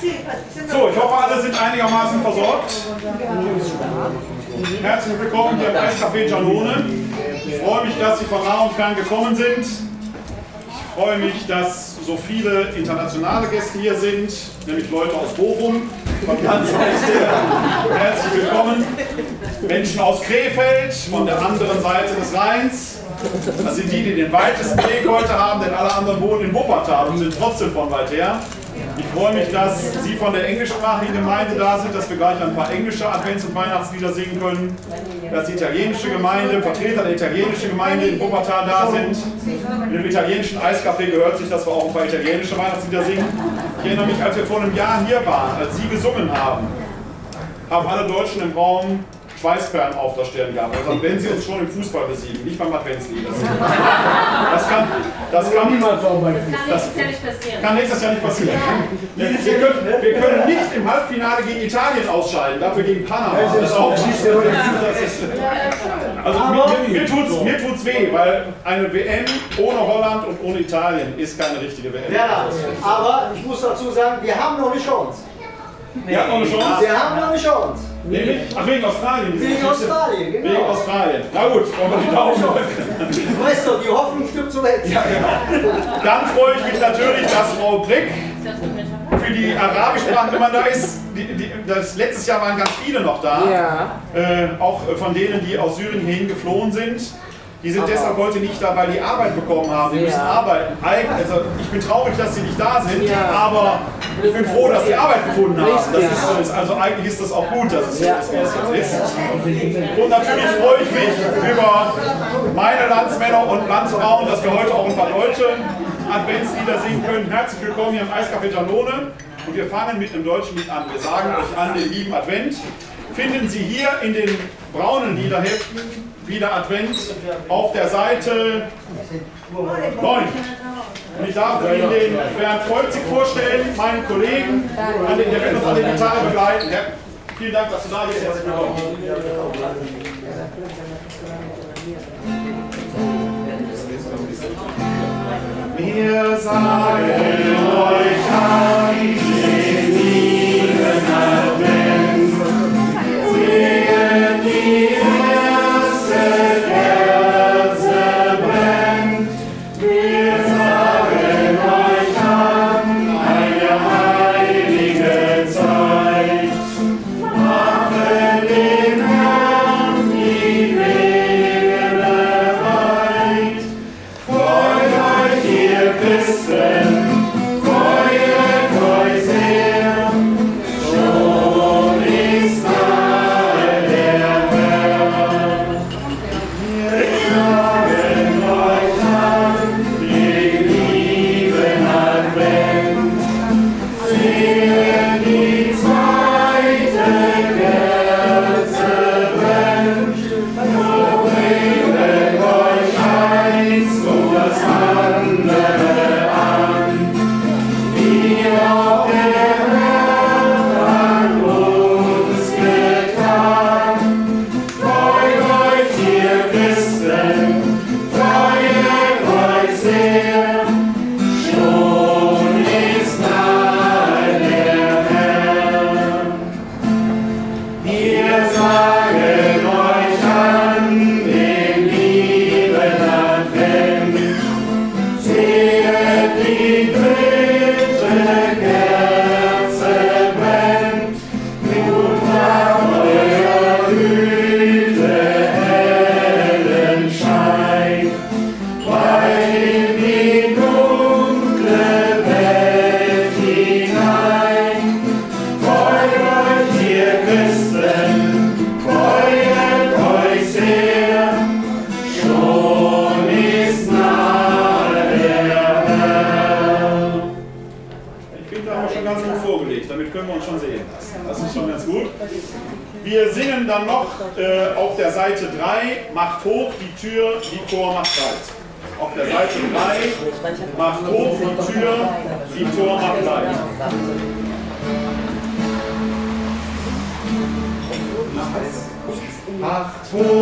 So, ich hoffe, alle sind einigermaßen versorgt. Herzlich willkommen hier im Eiscafé Janone. Ich freue mich, dass Sie von nah und fern gekommen sind. Ich freue mich, dass so viele internationale Gäste hier sind, nämlich Leute aus Bochum, von ganz her. Herzlich willkommen. Menschen aus Krefeld, von der anderen Seite des Rheins. Das sind die, die den weitesten Weg heute haben, denn alle anderen wohnen in Wuppertal und sind trotzdem von weit her. Ich freue mich, dass Sie von der englischsprachigen Gemeinde da sind, dass wir gleich ein paar englische Advents- und Weihnachtslieder singen können. Dass die italienische Gemeinde, Vertreter der italienischen Gemeinde in Wuppertal da sind. In dem italienischen Eiscafé gehört sich, dass wir auch ein paar italienische Weihnachtslieder singen. Ich erinnere mich, als wir vor einem Jahr hier waren, als Sie gesungen haben, haben alle Deutschen im Raum Schweißperlen auf der Stirn gehabt. Also wenn sie uns schon im Fußball besiegen, nicht beim Adventslied. Das, das kann, das kann niemals auch bei das kann nächstes Jahr nicht passieren. Wir können, wir können nicht im Halbfinale gegen Italien ausscheiden, dafür gegen Panama. Das auch, das ist, also mir, mir, tut's, mir tut's weh, weil eine WM ohne Holland und ohne Italien ist keine richtige WM. Ja, aber ich muss dazu sagen, wir haben noch eine Chance. Wir haben noch eine Chance? Wir haben noch eine Chance. Nämlich? Ach, wegen Australien. Wegen Australien, genau. Wegen Australien. Na gut, wollen wir die Daumen drücken. Du weißt doch, die Hoffnung stirbt zuletzt. Ja, genau. Dann freue ich mich natürlich, dass Frau Brick für die arabischsprachigen immer da ist. Die, die, das, letztes Jahr waren ganz viele noch da. Ja. Äh, auch von denen, die aus Syrien hierhin geflohen sind. Die sind Aber- deshalb heute nicht da, weil die Arbeit bekommen haben. Die Ja. müssen arbeiten. Also ich bin traurig, dass sie nicht da sind, Ja. aber ich bin froh, dass sie Arbeit gefunden haben. Das ist, so ist, also eigentlich ist das auch gut, dass es so Ja. ist, wie es jetzt ist. Und natürlich freue ich mich über meine Landsmänner und Landsfrauen, dass wir heute auch ein paar deutsche Adventslieder singen können. Herzlich willkommen hier im Eiscafé Janone. Und wir fangen mit einem deutschen Lied an. Wir sagen euch an den lieben Advent. Finden Sie hier in den braunen Liederheften wieder Advent auf der Seite 9. Und ich darf Ihnen den Bernd Volzig vorstellen, meinen Kollegen, an den, wird uns an der Gitarre begleiten. Ja, vielen Dank, dass du da bist. Herzlich willkommen. Wir sagen euch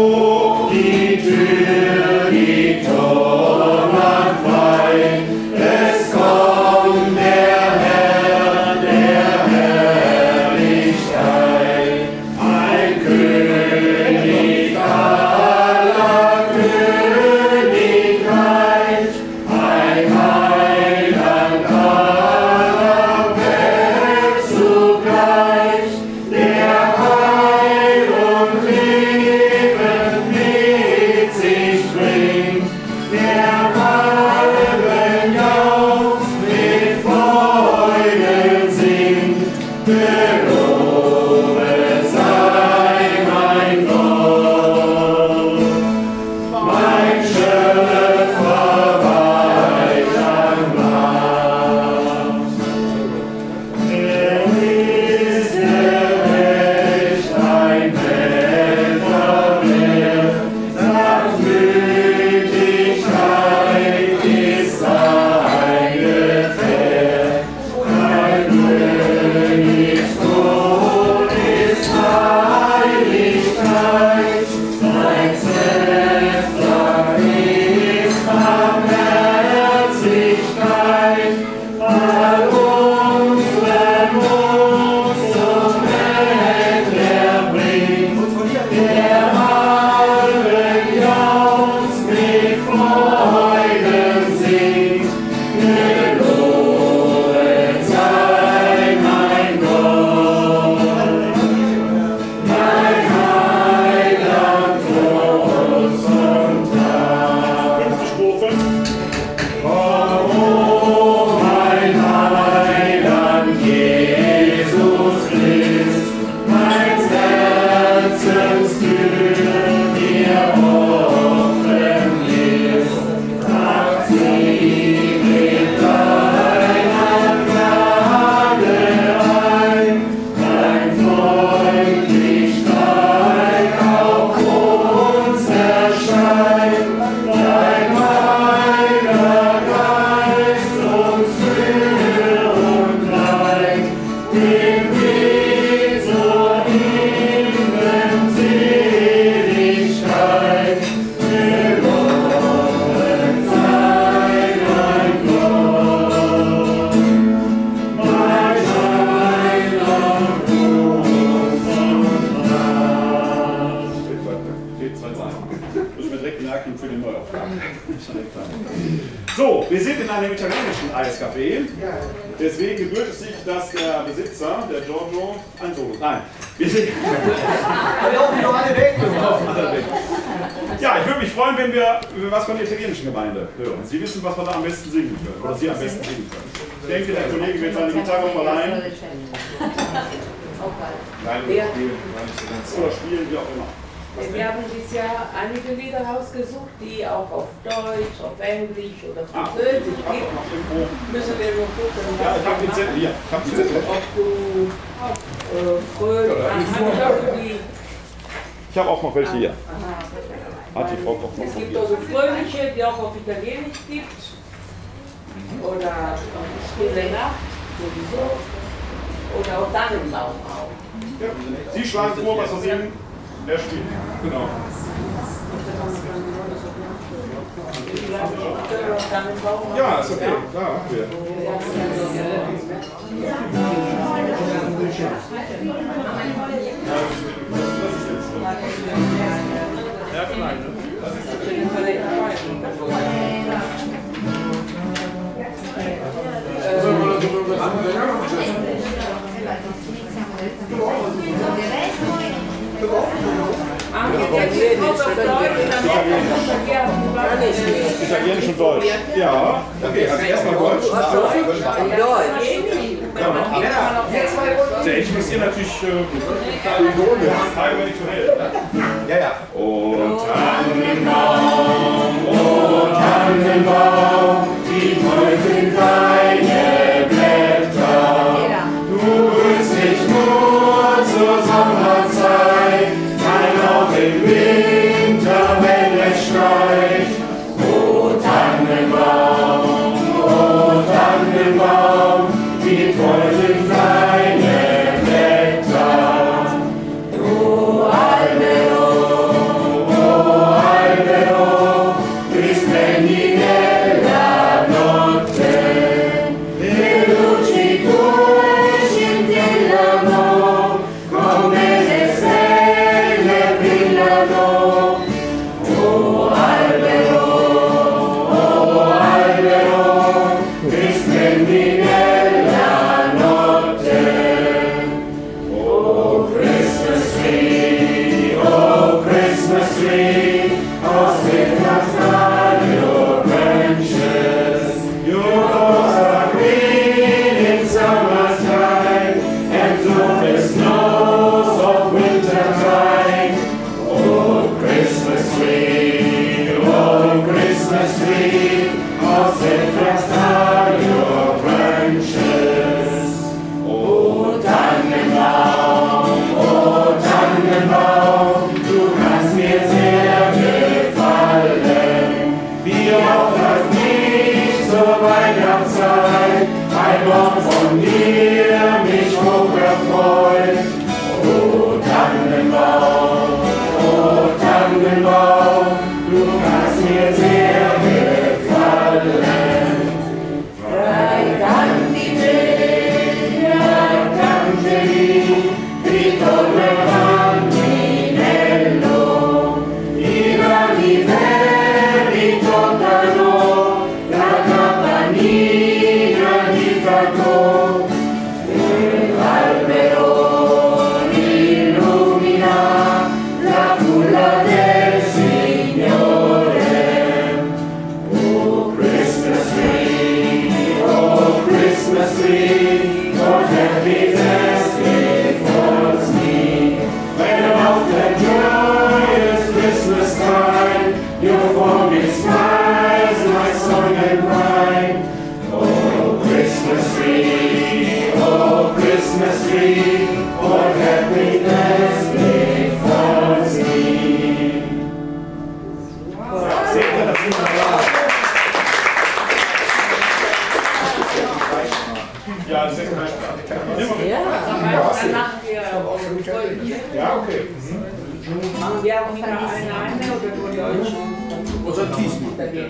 hoch die Tür, Wir haben dieses Jahr einige Lieder rausgesucht, die auch auf Deutsch, auf Englisch oder ah, Französisch ah, gibt. Müssen wir nur gucken, ja, ich hab den Zettel hier. Ich hab den Zettel. Ob du äh, fröhlich ja, Ich habe auch noch welche hier. Ah, aha, Hat die Frau noch es gibt also fröhliche, die auch auf Italienisch gibt. Mhm. Oder äh, Stille Nacht sowieso. Oder auch Tannenbaum auch. Ja. Sie schlagen vor, was wir singen. Er spielt, genau. Ja, ist okay, klar, machen wir. Ja, vielleicht. Das ist Italienisch und Deutsch. Ja, okay, also erstmal Deutsch. Deutsch. muss hier natürlich äh, Ja, ja. Und Tannenbaum, oh Tannenbaum, oh, die Teufel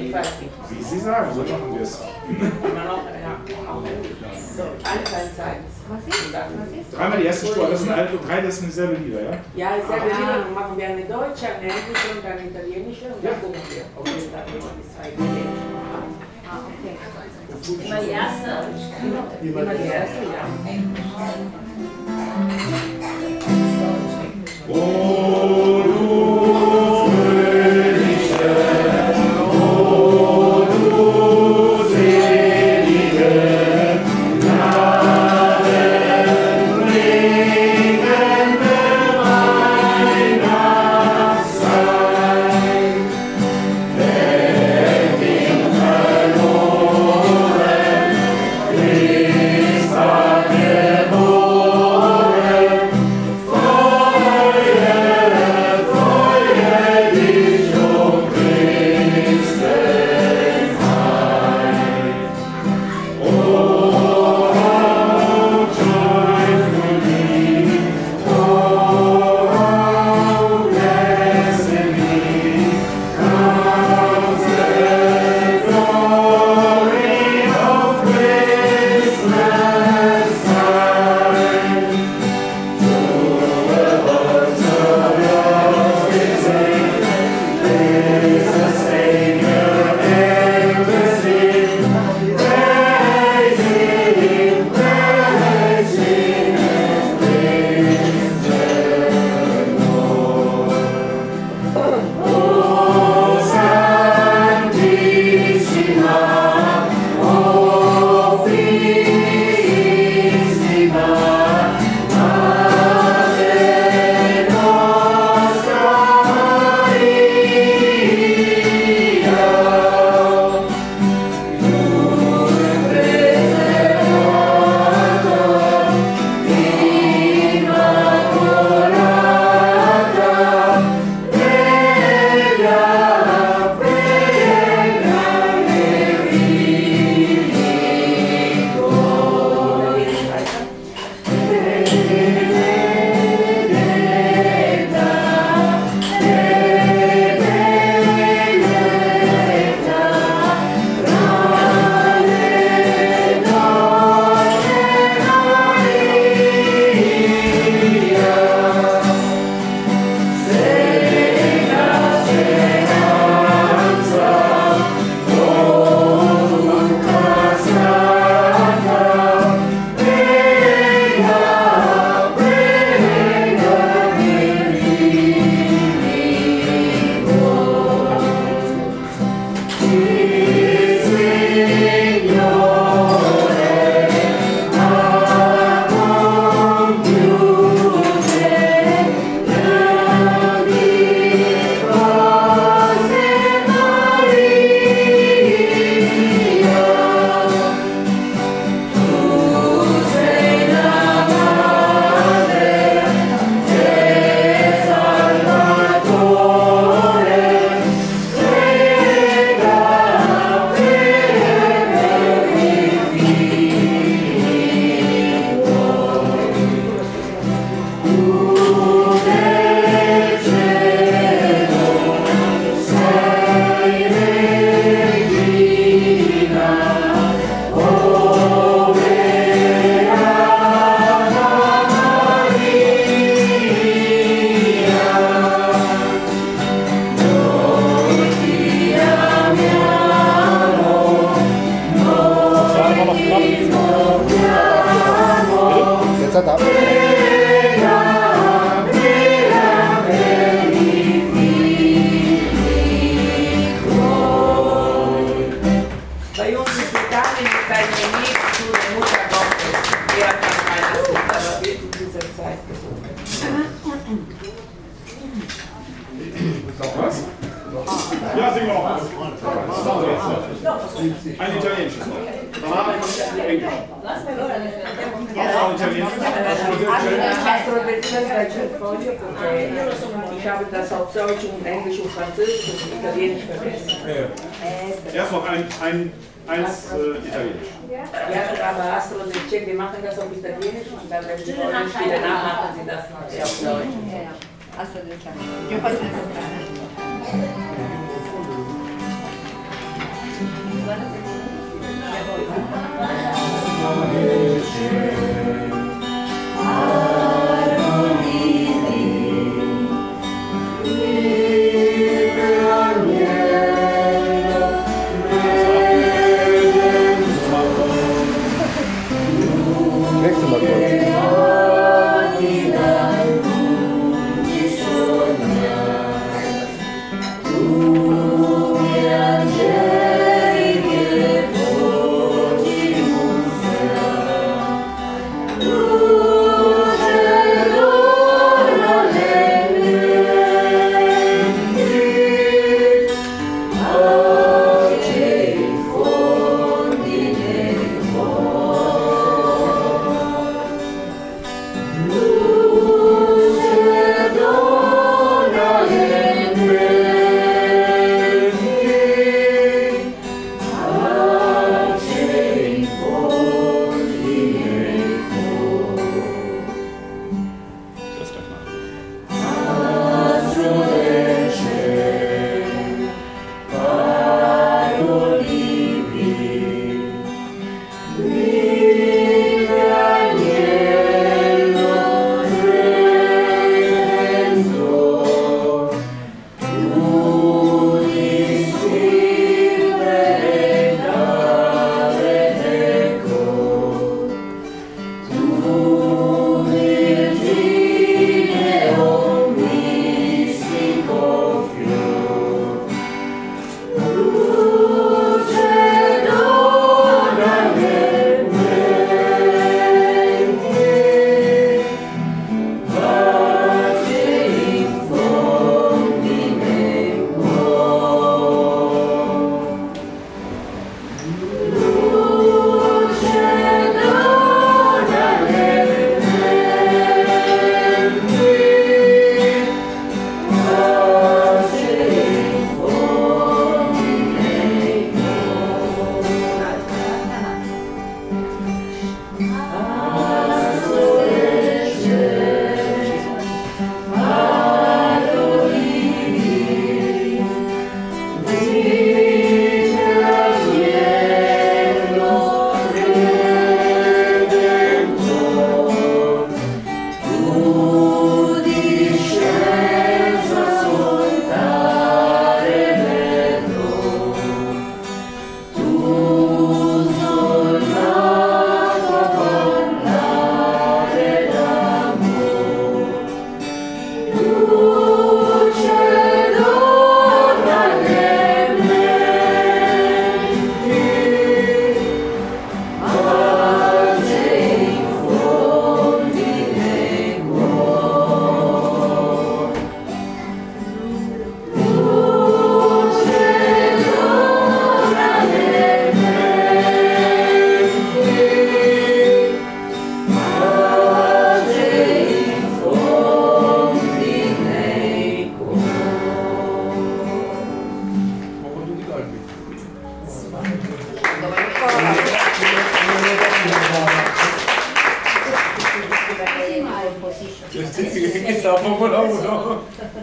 Ich weiß nicht. Wie Sie sagen, so machen wir es. Immer noch, ja. So, alle keine Zeit. Dreimal die erste Spur, das sind alle, drei, das sind dieselbe Lieder, ja? Ja, ich sage wieder, dann machen wir eine deutsche, eine englische und eine italienische und dann gucken wir. Okay, dann nehmen wir die zwei. Immer die erste. Immer die erste, ja. Oh,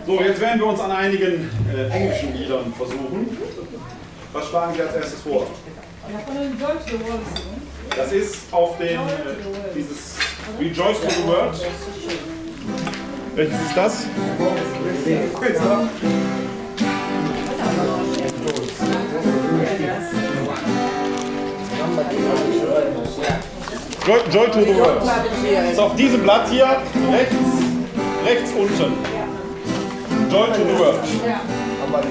So, jetzt werden wir uns an einigen äh, englischen Liedern versuchen. Was schlagen Sie als erstes vor? Das ist auf den, äh, dieses Rejoice to the World. Welches ist das? Joy, Joy to the World. Ist auf diesem Blatt hier rechts, rechts unten. Joy to the World.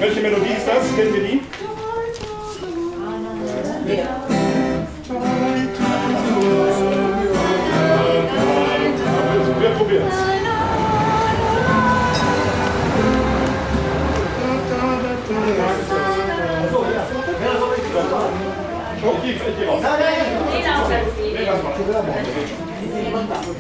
Welche Melodie ist das? Kennen wir die? Wir probieren es. Okay, ich gehe raus. parte della bomba.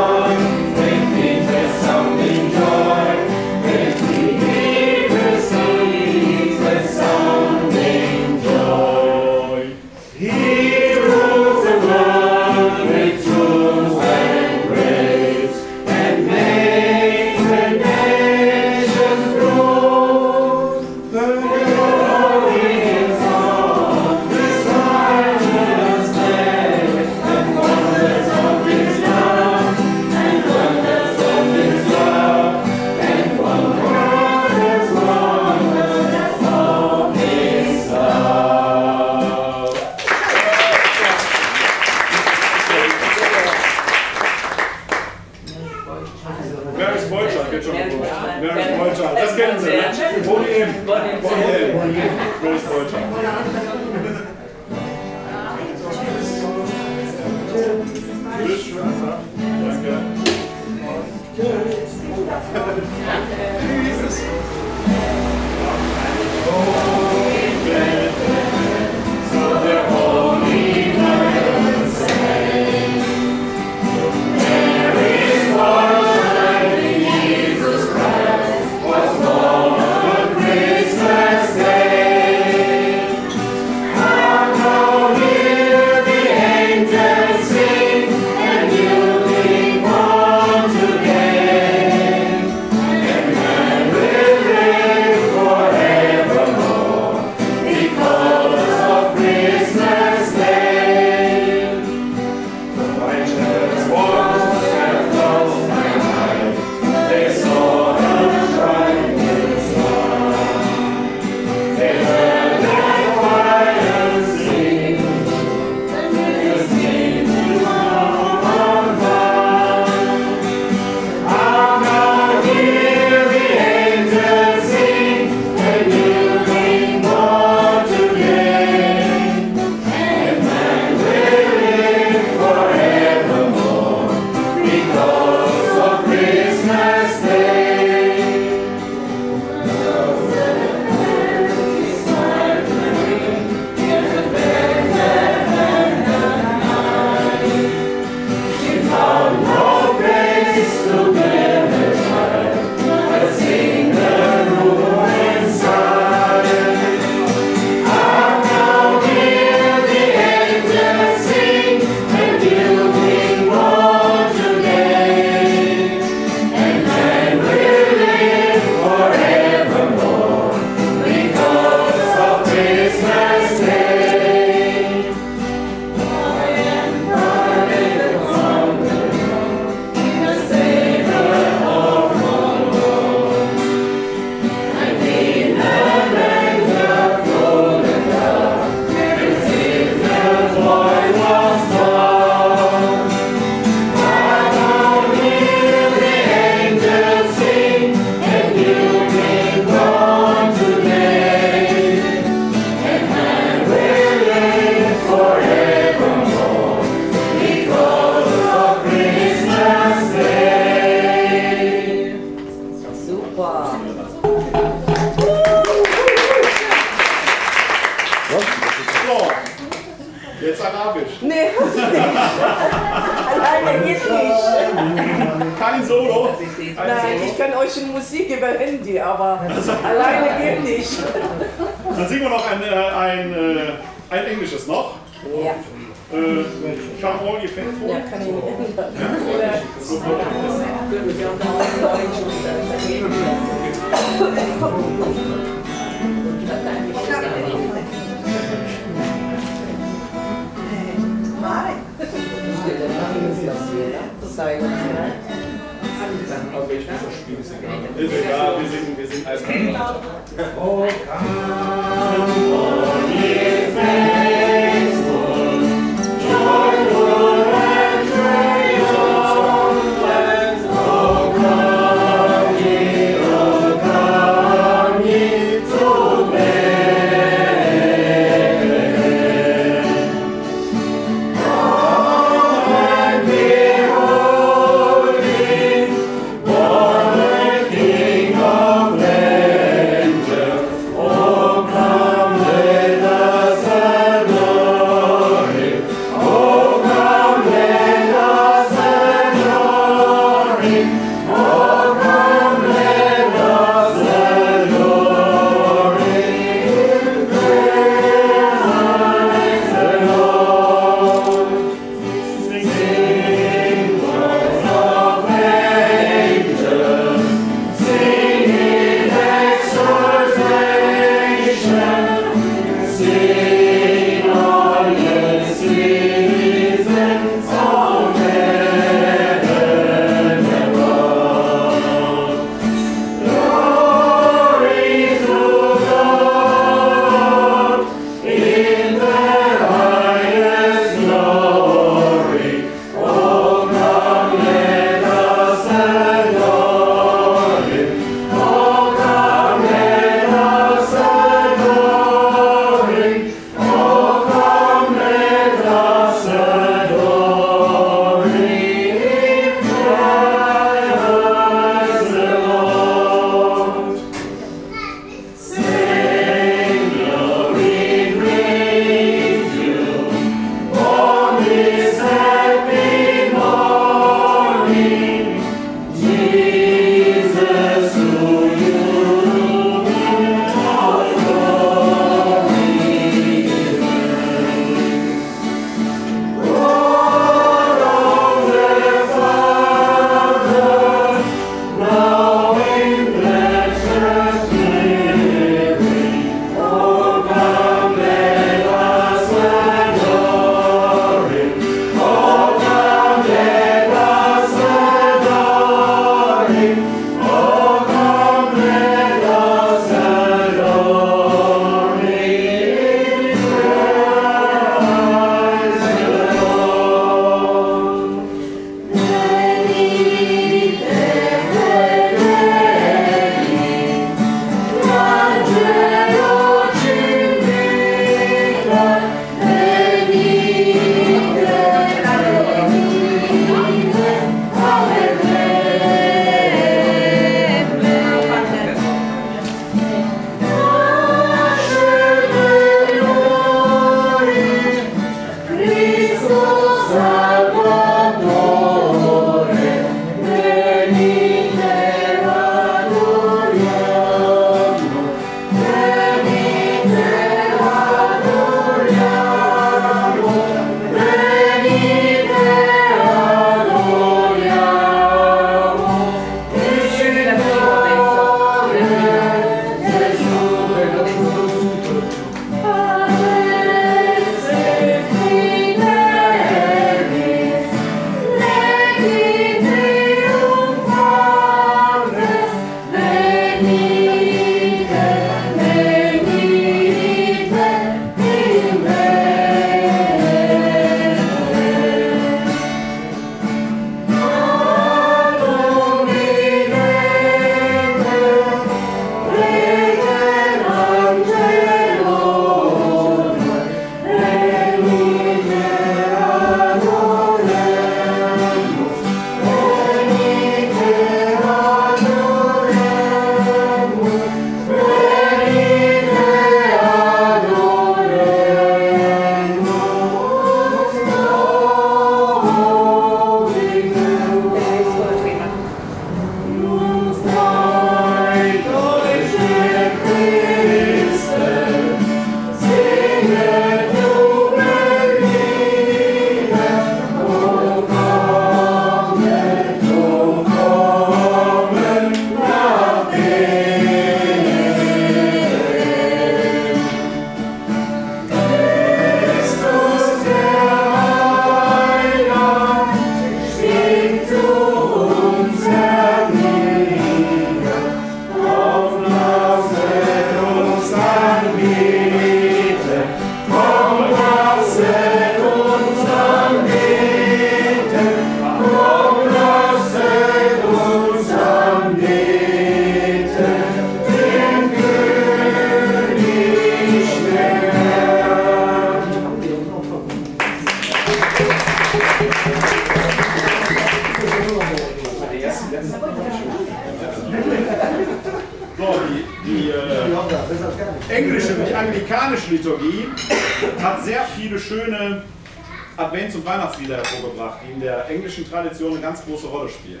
Advents- und Weihnachtslieder hervorgebracht, die in der englischen Tradition eine ganz große Rolle spielen.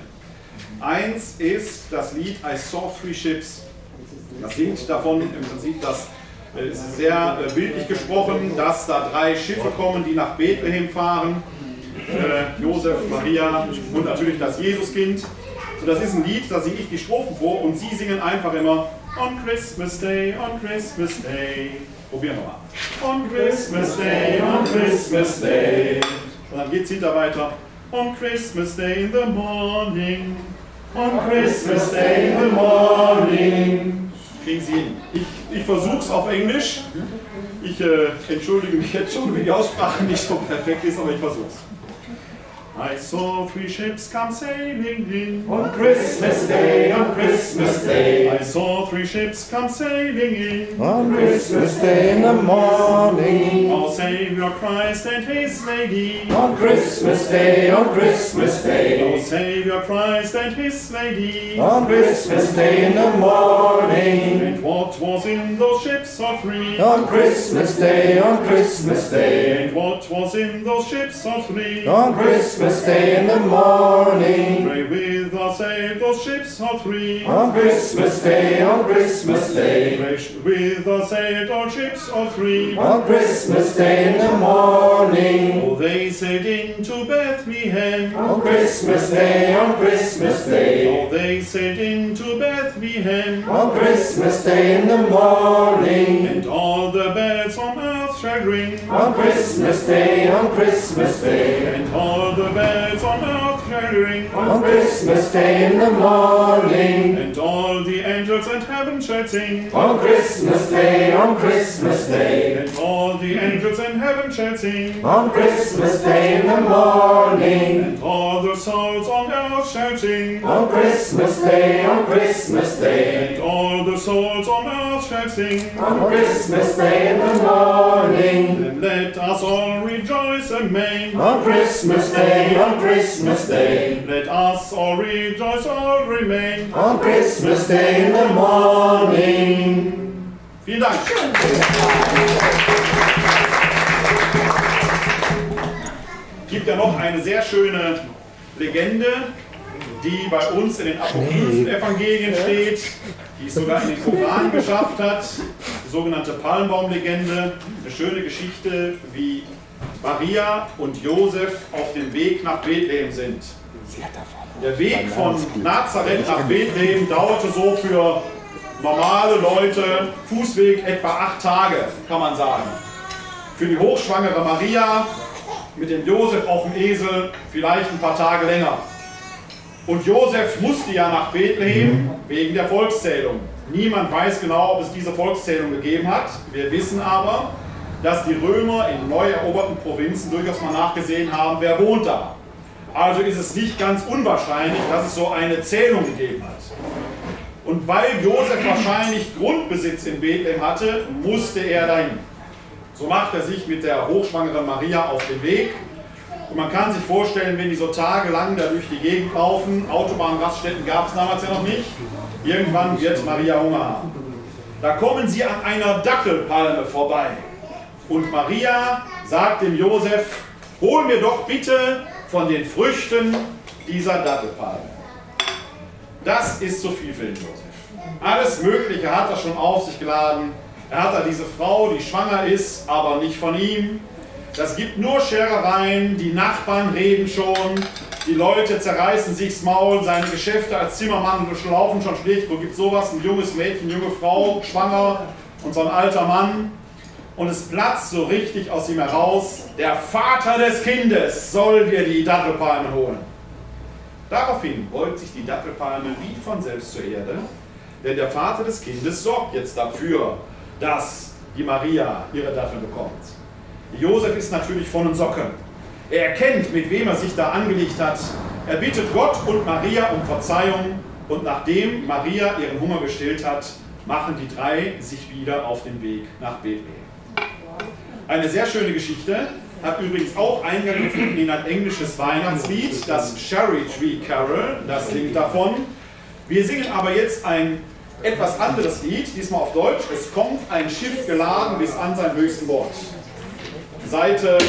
Eins ist das Lied I Saw Three Ships. Das singt davon im Prinzip, dass äh, es sehr äh, bildlich gesprochen, dass da drei Schiffe kommen, die nach Bethlehem fahren. Äh, Josef, Maria und natürlich das Jesuskind. So, das ist ein Lied, da singe ich die Strophen vor und sie singen einfach immer On Christmas Day, on Christmas Day. Probieren wir mal. On Christmas Day, on Christmas Day. Und dann geht es hinter weiter. On Christmas Day in the morning. On Christmas Day in the morning. Kriegen Sie hin. Ich, ich versuche es auf Englisch. Ich äh, entschuldige mich jetzt schon, wenn die Aussprache nicht so perfekt ist, aber ich versuche es. I saw three ships come sailing in. On Christmas Day, on Christmas Day, I saw three ships come sailing in. On Christmas Day in the morning. Our Savior Christ and His Lady. On Christmas Day, on Christmas Our Day, Savior Christ and His Lady. On Christmas Day in the morning, And what was in those ships of three. On Christmas Day, on Christmas Day, And what was in those ships of three. On Christmas Day in the morning, Pray with us, save those ships of three. On Christmas Day, on Christmas Day, Pray with us, save our ships of three. On Christmas Day in the morning, Oh, they sailed into Bethlehem. On Christmas Day, on Christmas Day, Oh, they sailed into Bethlehem. On Christmas Day in the morning, And all the bells on ring on Christmas Day, on Christmas Day, And all the bells on earth on Christmas Day in the morning, And all the angels and heaven shall sing on Christmas Day, on Christmas Day, And all the angels in heaven shall sing on Christmas Day in the morning, And all the souls on earth shall sing on Christmas Day, on Christmas Day, And all the souls on earth shall sing on Christmas Day in the morning, Then let us all rejoice and make on Christmas Day, on Christmas Day, Let us all rejoice, all remain on Christmas Day in the morning. Vielen Dank. gibt ja noch eine sehr schöne Legende, die bei uns in den Apokryphen-Evangelien steht, die es sogar in den Koran geschafft hat, die sogenannte Palmbaumlegende. Eine schöne Geschichte, wie Maria und Josef auf dem Weg nach Bethlehem sind. Der Weg von Nazareth nach Bethlehem dauerte so für normale Leute, Fußweg etwa acht Tage, kann man sagen. Für die hochschwangere Maria mit dem Josef auf dem Esel vielleicht ein paar Tage länger. Und Josef musste ja nach Bethlehem wegen der Volkszählung. Niemand weiß genau, ob es diese Volkszählung gegeben hat. Wir wissen aber, dass die Römer in neu eroberten Provinzen durchaus mal nachgesehen haben, wer wohnt da. Also ist es nicht ganz unwahrscheinlich, dass es so eine Zählung gegeben hat. Und weil Josef wahrscheinlich Grundbesitz in Bethlehem hatte, musste er dahin. So macht er sich mit der hochschwangeren Maria auf den Weg. Und man kann sich vorstellen, wenn die so tagelang da durch die Gegend laufen, Autobahnraststätten gab es damals ja noch nicht, irgendwann wird Maria Hunger haben. Da kommen sie an einer Dattelpalme vorbei. Und Maria sagt dem Josef, hol mir doch bitte von den Früchten dieser Dattelpalme. Das ist zu viel für den Josef. Alles Mögliche hat er schon auf sich geladen. Er hat da diese Frau, die schwanger ist, aber nicht von ihm. Das gibt nur Scherereien, die Nachbarn reden schon, die Leute zerreißen sich's Maul, seine Geschäfte als Zimmermann laufen schon schlecht. Wo gibt sowas? Ein junges Mädchen, junge Frau, schwanger und so ein alter Mann. Und es platzt so richtig aus ihm heraus, der Vater des Kindes soll dir die Dattelpalme holen. Daraufhin beugt sich die Dattelpalme wie von selbst zur Erde, denn der Vater des Kindes sorgt jetzt dafür, dass die Maria ihre Dattel bekommt. Josef ist natürlich von den Socken. Er erkennt, mit wem er sich da angelegt hat. Er bittet Gott und Maria um Verzeihung und nachdem Maria ihren Hunger gestillt hat, machen die drei sich wieder auf den Weg nach Bethlehem. Eine sehr schöne Geschichte, hat übrigens auch Eingang gefunden in ein englisches Weihnachtslied, das Cherry Tree Carol, das singt davon. Wir singen aber jetzt ein etwas anderes Lied, diesmal auf Deutsch. Es kommt ein Schiff geladen bis an sein höchsten Wort. Seite 8.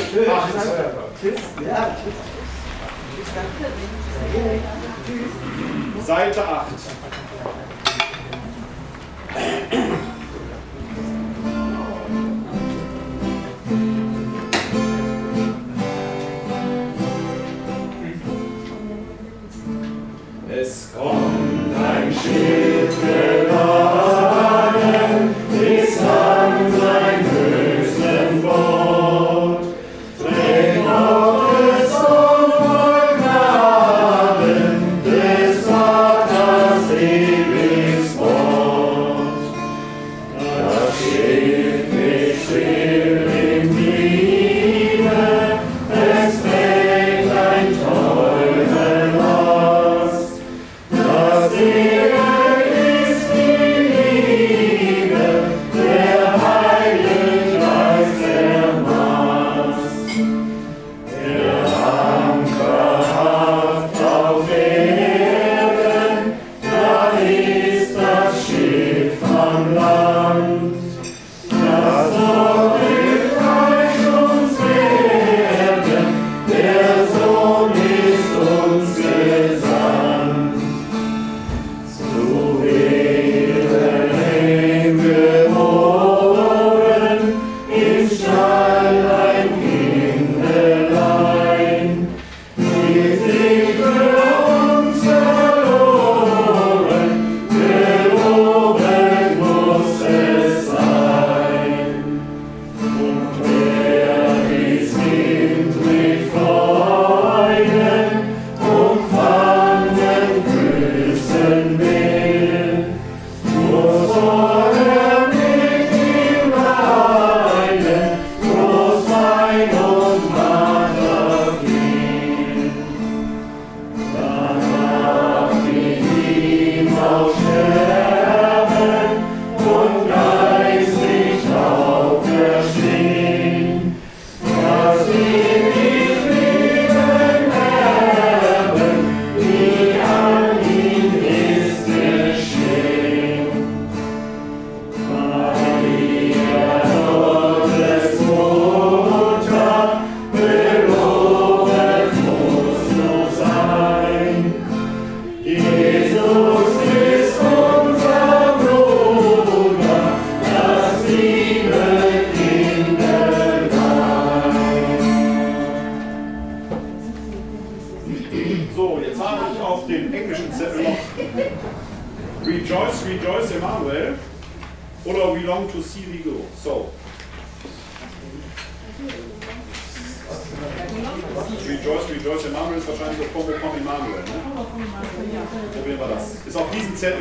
Seite 8.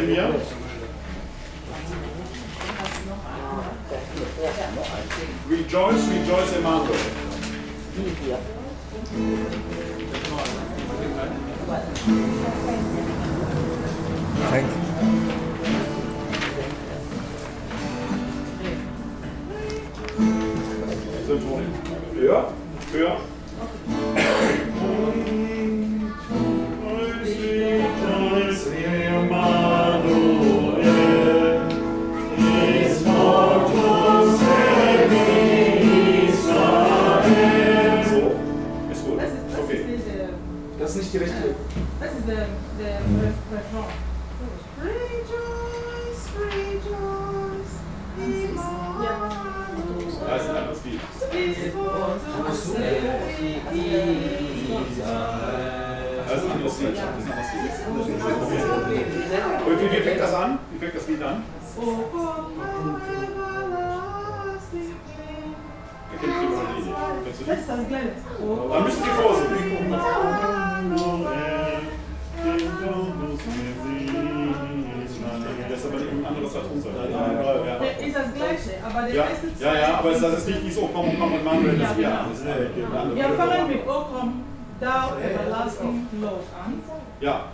premium. Aber das ist nicht dieses Okom, Okom und Manuel, das Everlasting Ja.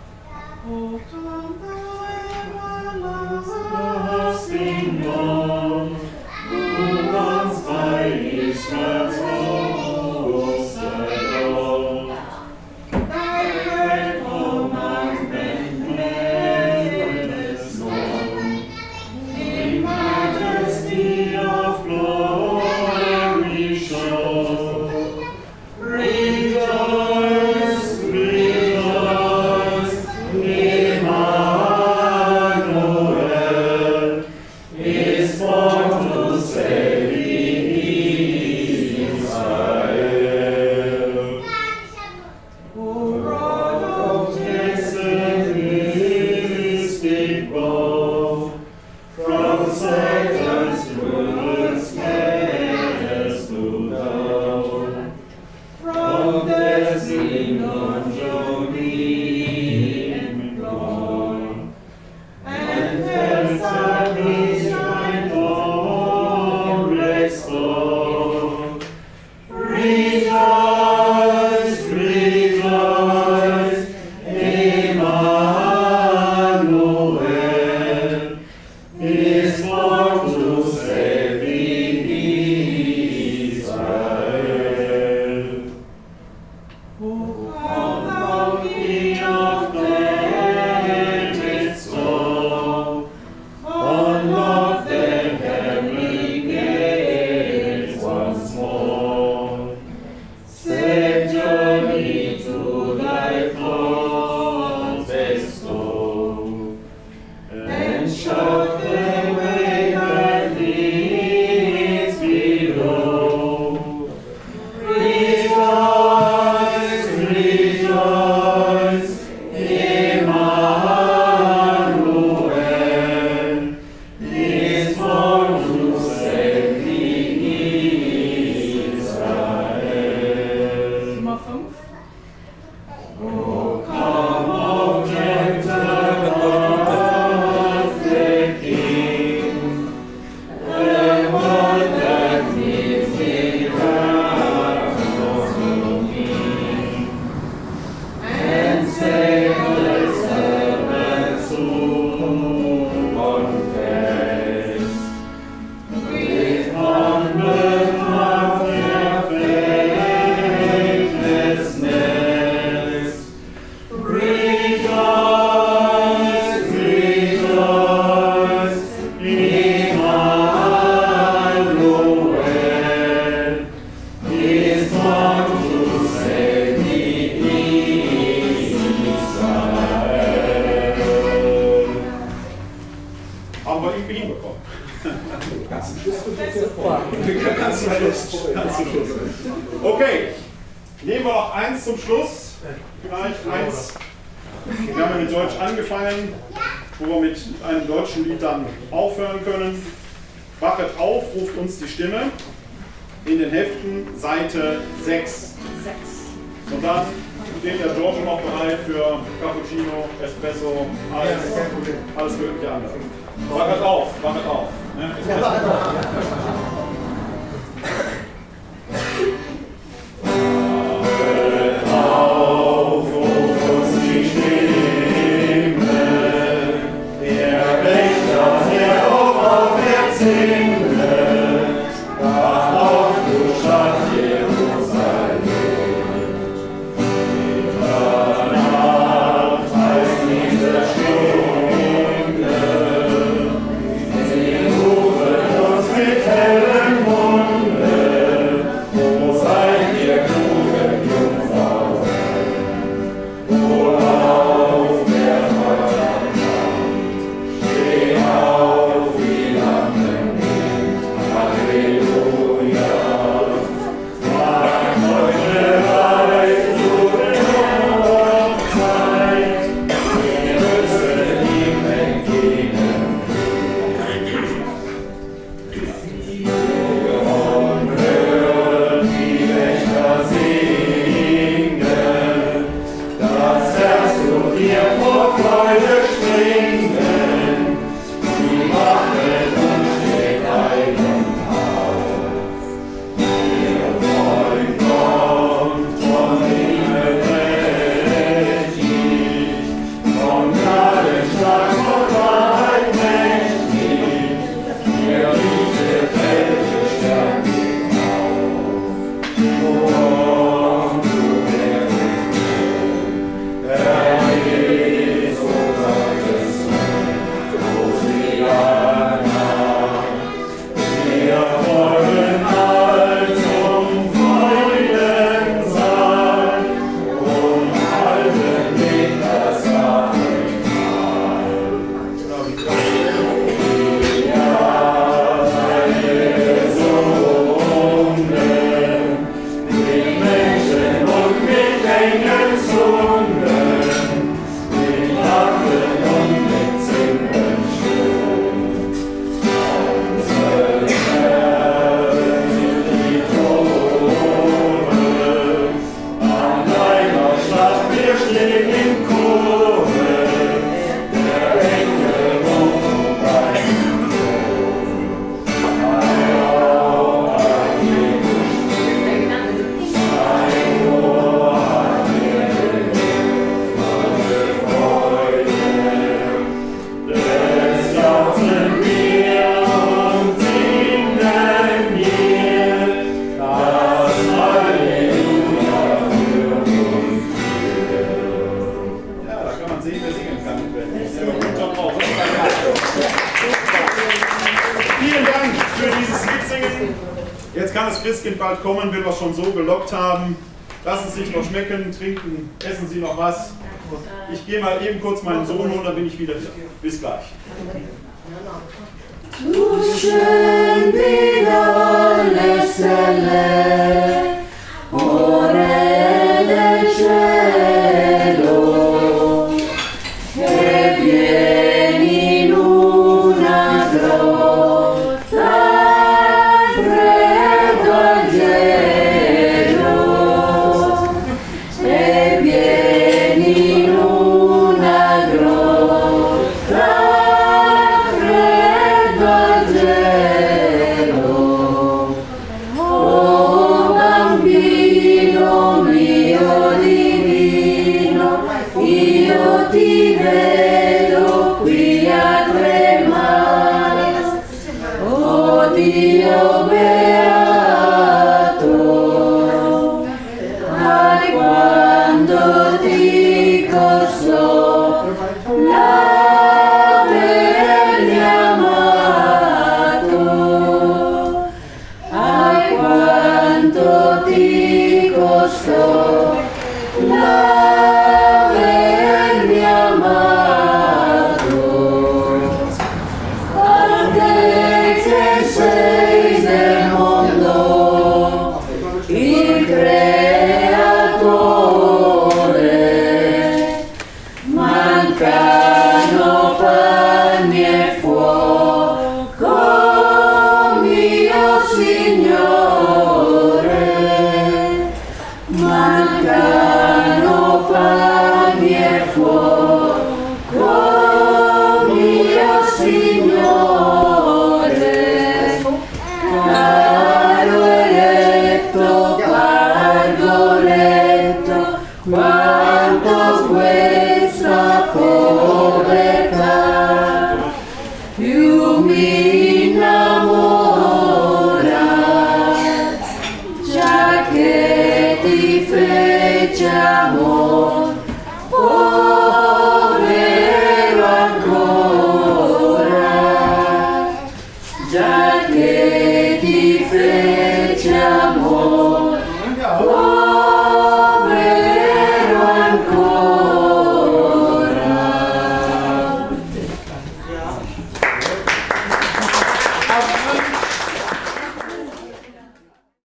Yeah. Okay, nehmen wir noch eins zum Schluss. Vielleicht eins. Wir haben mit Deutsch angefangen, wo wir mit einem deutschen Lied dann aufhören können. Wachet auf, ruft uns die Stimme. In den Heften Seite 6. Und dann steht der Giorgio noch bereit für Cappuccino, Espresso, alles, alles mögliche andere. Wachet auf, wachet auf. Ne? Espresso. Haben. Lassen Sie sich noch schmecken, trinken, essen Sie noch was. Ich gehe mal eben kurz meinen Sohn holen, dann bin ich wieder hier. Bis gleich. Zu schön wie alles erlebt.